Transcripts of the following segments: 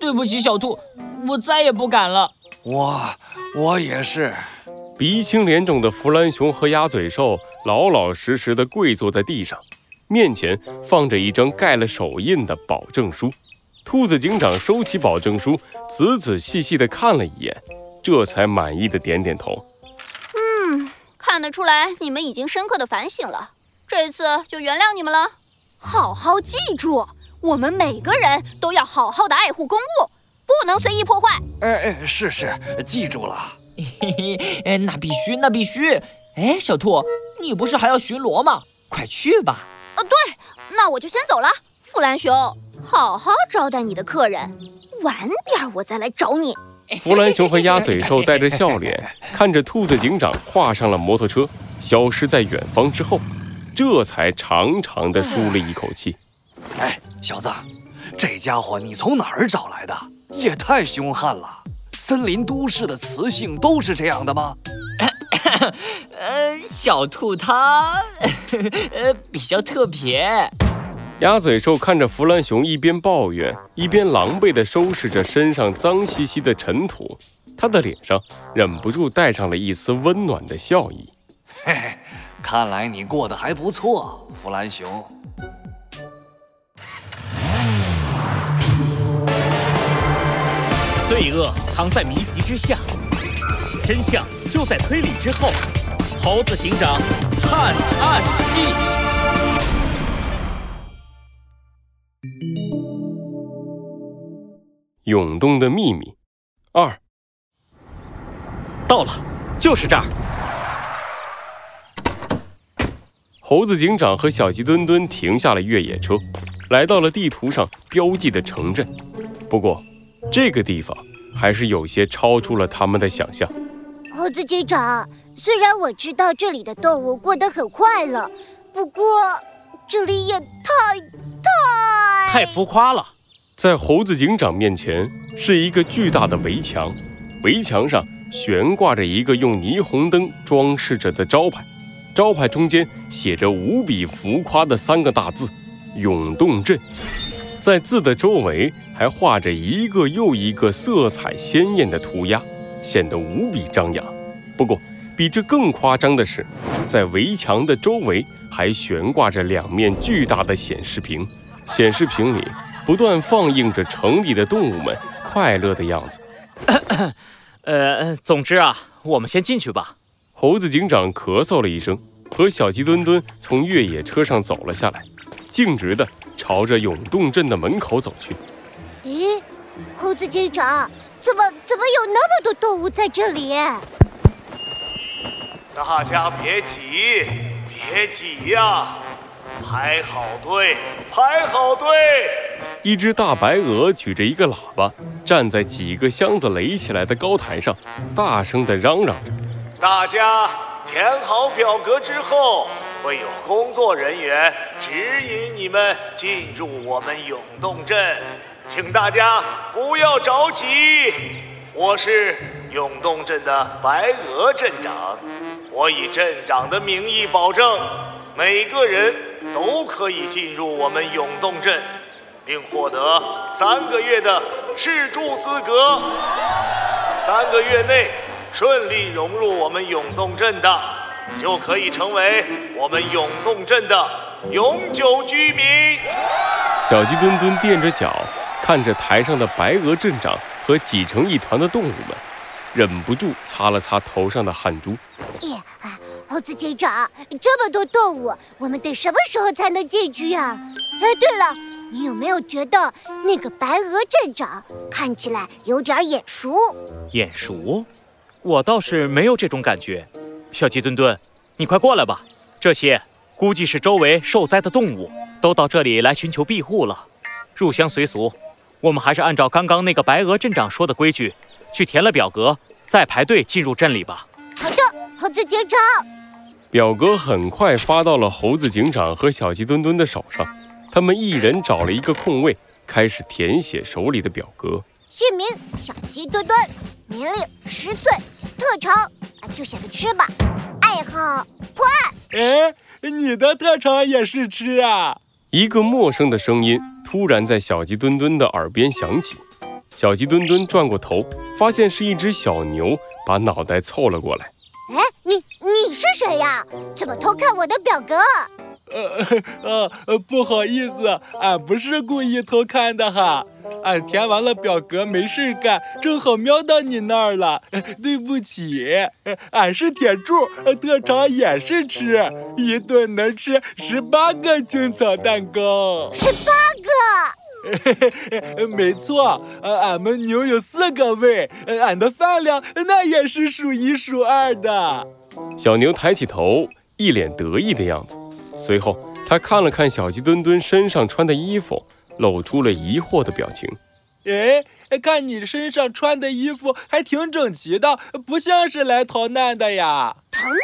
对不起，小兔，我再也不敢了。我我也是。鼻青脸肿的弗兰熊和鸭嘴兽老老实实的跪坐在地上，面前放着一张盖了手印的保证书。兔子警长收起保证书，仔仔细细的看了一眼，这才满意的点点头。嗯，看得出来你们已经深刻的反省了，这次就原谅你们了。好好记住，我们每个人都要好好的爱护公物，不能随意破坏。哎哎，是是，记住了。嘿嘿，哎，那必须，那必须！哎，小兔，你不是还要巡逻吗？快去吧。啊，对，那我就先走了。弗兰熊，好好招待你的客人，晚点我再来找你。弗兰熊和鸭嘴兽带着笑脸看着兔子警长跨上了摩托车，消失在远方之后，这才长长的舒了一口气。哎，小子，这家伙你从哪儿找来的？也太凶悍了。森林都市的雌性都是这样的吗？呃，小兔它 呃比较特别。鸭嘴兽看着弗兰熊一边抱怨，一边狼狈地收拾着身上脏兮兮的尘土，他的脸上忍不住带上了一丝温暖的笑意。嘿嘿，看来你过得还不错，弗兰熊。罪恶藏在谜题之下，真相就在推理之后。猴子警长探案记：涌动的秘密二。到了，就是这儿。猴子警长和小鸡墩墩停下了越野车，来到了地图上标记的城镇。不过，这个地方还是有些超出了他们的想象。猴子警长，虽然我知道这里的动物过得很快乐，不过这里也太太太浮夸了。在猴子警长面前是一个巨大的围墙，围墙上悬挂着一个用霓虹灯装饰着的招牌，招牌中间写着无比浮夸的三个大字“永动镇”。在字的周围还画着一个又一个色彩鲜艳的涂鸦，显得无比张扬。不过，比这更夸张的是，在围墙的周围还悬挂着两面巨大的显示屏，显示屏里不断放映着城里的动物们快乐的样子。呃，总之啊，我们先进去吧。猴子警长咳嗽了一声，和小鸡墩墩从越野车上走了下来，径直的。朝着永动镇的门口走去。咦，猴子警长，怎么怎么有那么多动物在这里？大家别挤，别挤呀，排好队，排好队。一只大白鹅举着一个喇叭，站在几个箱子垒起来的高台上，大声地嚷嚷着：“大家填好表格之后。”会有工作人员指引你们进入我们永动镇，请大家不要着急。我是永动镇的白鹅镇长，我以镇长的名义保证，每个人都可以进入我们永动镇，并获得三个月的试住资格。三个月内顺利融入我们永动镇的。就可以成为我们永动镇的永久居民。小鸡墩墩垫着脚，看着台上的白鹅镇长和挤成一团的动物们，忍不住擦了擦头上的汗珠。耶，猴子警长，这么多动物，我们得什么时候才能进去呀？哎，对了，你有没有觉得那个白鹅镇长看起来有点眼熟？眼熟？我倒是没有这种感觉。小鸡墩墩，你快过来吧！这些估计是周围受灾的动物，都到这里来寻求庇护了。入乡随俗，我们还是按照刚刚那个白鹅镇长说的规矩，去填了表格，再排队进入镇里吧。好的，猴子警长。表格很快发到了猴子警长和小鸡墩墩的手上，他们一人找了一个空位，开始填写手里的表格。姓名：小鸡墩墩，年龄：十岁，特长。就写个吃吧。爱好破案。哎，你的特长也是吃啊？一个陌生的声音突然在小鸡墩墩的耳边响起。小鸡墩墩转过头，发现是一只小牛，把脑袋凑了过来。哎，你你是谁呀？怎么偷看我的表格？呃呃呃，不好意思，俺不是故意偷看的哈。俺填完了表格没事干，正好瞄到你那儿了，对不起。俺是铁柱，特长也是吃，一顿能吃十八个青草蛋糕。十八个？没错，俺们牛有四个胃，俺的饭量那也是数一数二的。小牛抬起头，一脸得意的样子。随后，他看了看小鸡墩墩身上穿的衣服，露出了疑惑的表情。哎，看你身上穿的衣服还挺整齐的，不像是来逃难的呀。逃难？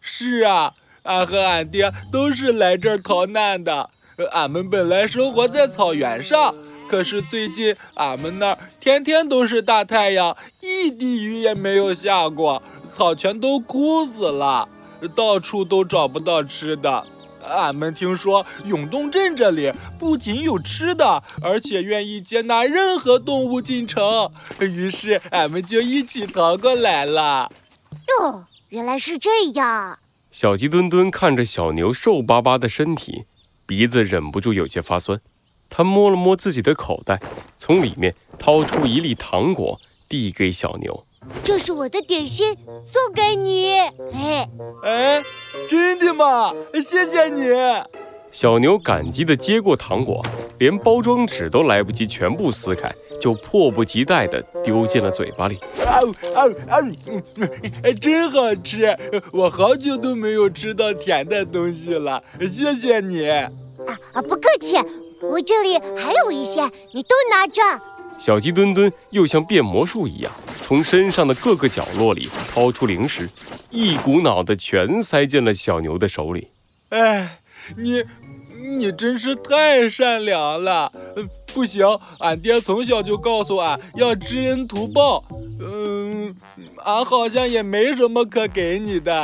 是啊，俺和俺爹都是来这儿逃难的。俺们本来生活在草原上，可是最近俺们那儿天天都是大太阳，一滴雨也没有下过，草全都枯死了。到处都找不到吃的，俺们听说永动镇这里不仅有吃的，而且愿意接纳任何动物进城，于是俺们就一起逃过来了。哟，原来是这样。小鸡墩墩看着小牛瘦巴巴的身体，鼻子忍不住有些发酸。他摸了摸自己的口袋，从里面掏出一粒糖果，递给小牛。这是我的点心，送给你。哎哎，真的吗？谢谢你。小牛感激地接过糖果，连包装纸都来不及全部撕开，就迫不及待地丢进了嘴巴里。啊啊啊！真好吃，我好久都没有吃到甜的东西了。谢谢你。啊啊，不客气。我这里还有一些，你都拿着。小鸡墩墩又像变魔术一样，从身上的各个角落里掏出零食，一股脑的全塞进了小牛的手里。哎，你，你真是太善良了。不行，俺爹从小就告诉俺要知恩图报。嗯，俺好像也没什么可给你的。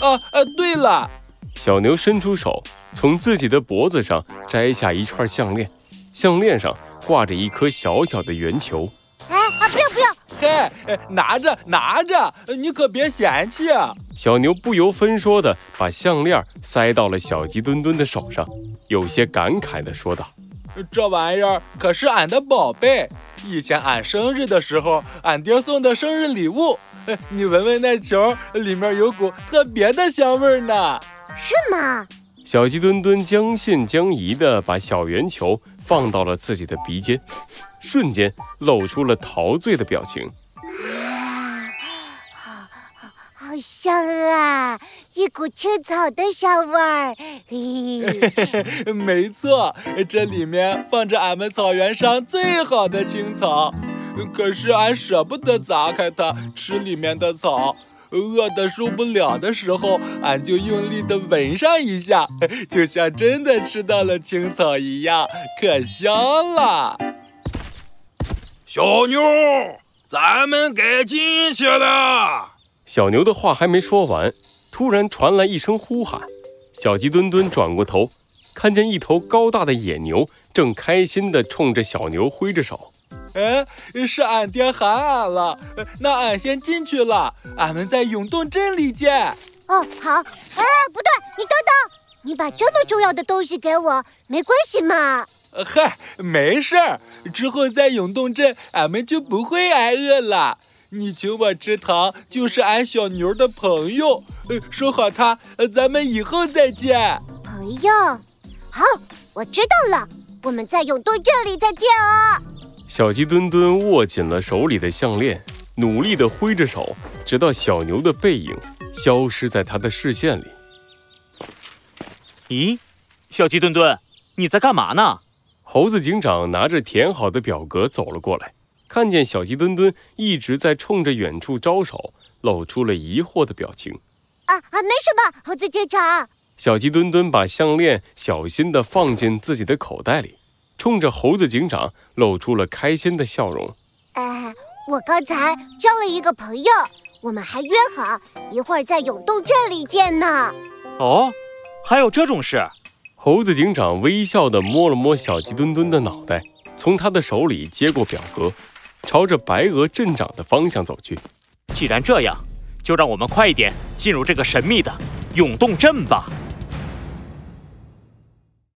啊啊，对了，小牛伸出手，从自己的脖子上摘下一串项链，项链上。挂着一颗小小的圆球！嘿，拿着拿着，你可别嫌弃啊！小牛不由分说的把项链塞到了小鸡墩墩的手上，有些感慨的说道：“这玩意儿可是俺的宝贝，以前俺生日的时候，俺爹送的生日礼物。你闻闻那球，里面有股特别的香味呢。是吗？”小鸡墩墩将信将疑的把小圆球。放到了自己的鼻尖，瞬间露出了陶醉的表情。啊，好，好香啊！一股青草的香味儿。没错，这里面放着俺们草原上最好的青草。可是俺舍不得砸开它吃里面的草。饿得受不了的时候，俺就用力的闻上一下，就像真的吃到了青草一样，可香了。小妞，咱们该进去了。小牛的话还没说完，突然传来一声呼喊。小鸡墩墩转过头，看见一头高大的野牛正开心地冲着小牛挥着手。哎，是俺爹喊俺了，那俺先进去了。俺们在永动镇里见。哦，好。哎，不对，你等等，你把这么重要的东西给我，没关系嘛？嗨，没事儿，之后在永动镇，俺们就不会挨饿了。你请我吃糖，就是俺小牛的朋友。说好他，咱们以后再见。朋友，好，我知道了。我们在永动镇里再见哦。小鸡墩墩握紧了手里的项链，努力地挥着手，直到小牛的背影消失在他的视线里。咦，小鸡墩墩，你在干嘛呢？猴子警长拿着填好的表格走了过来，看见小鸡墩墩一直在冲着远处招手，露出了疑惑的表情。啊啊，没什么，猴子警长。小鸡墩墩把项链小心地放进自己的口袋里。冲着猴子警长露出了开心的笑容。哎，我刚才交了一个朋友，我们还约好一会儿在永动镇里见呢。哦，还有这种事？猴子警长微笑地摸了摸小鸡墩墩的脑袋，从他的手里接过表格，朝着白鹅镇长的方向走去。既然这样，就让我们快一点进入这个神秘的永动镇吧。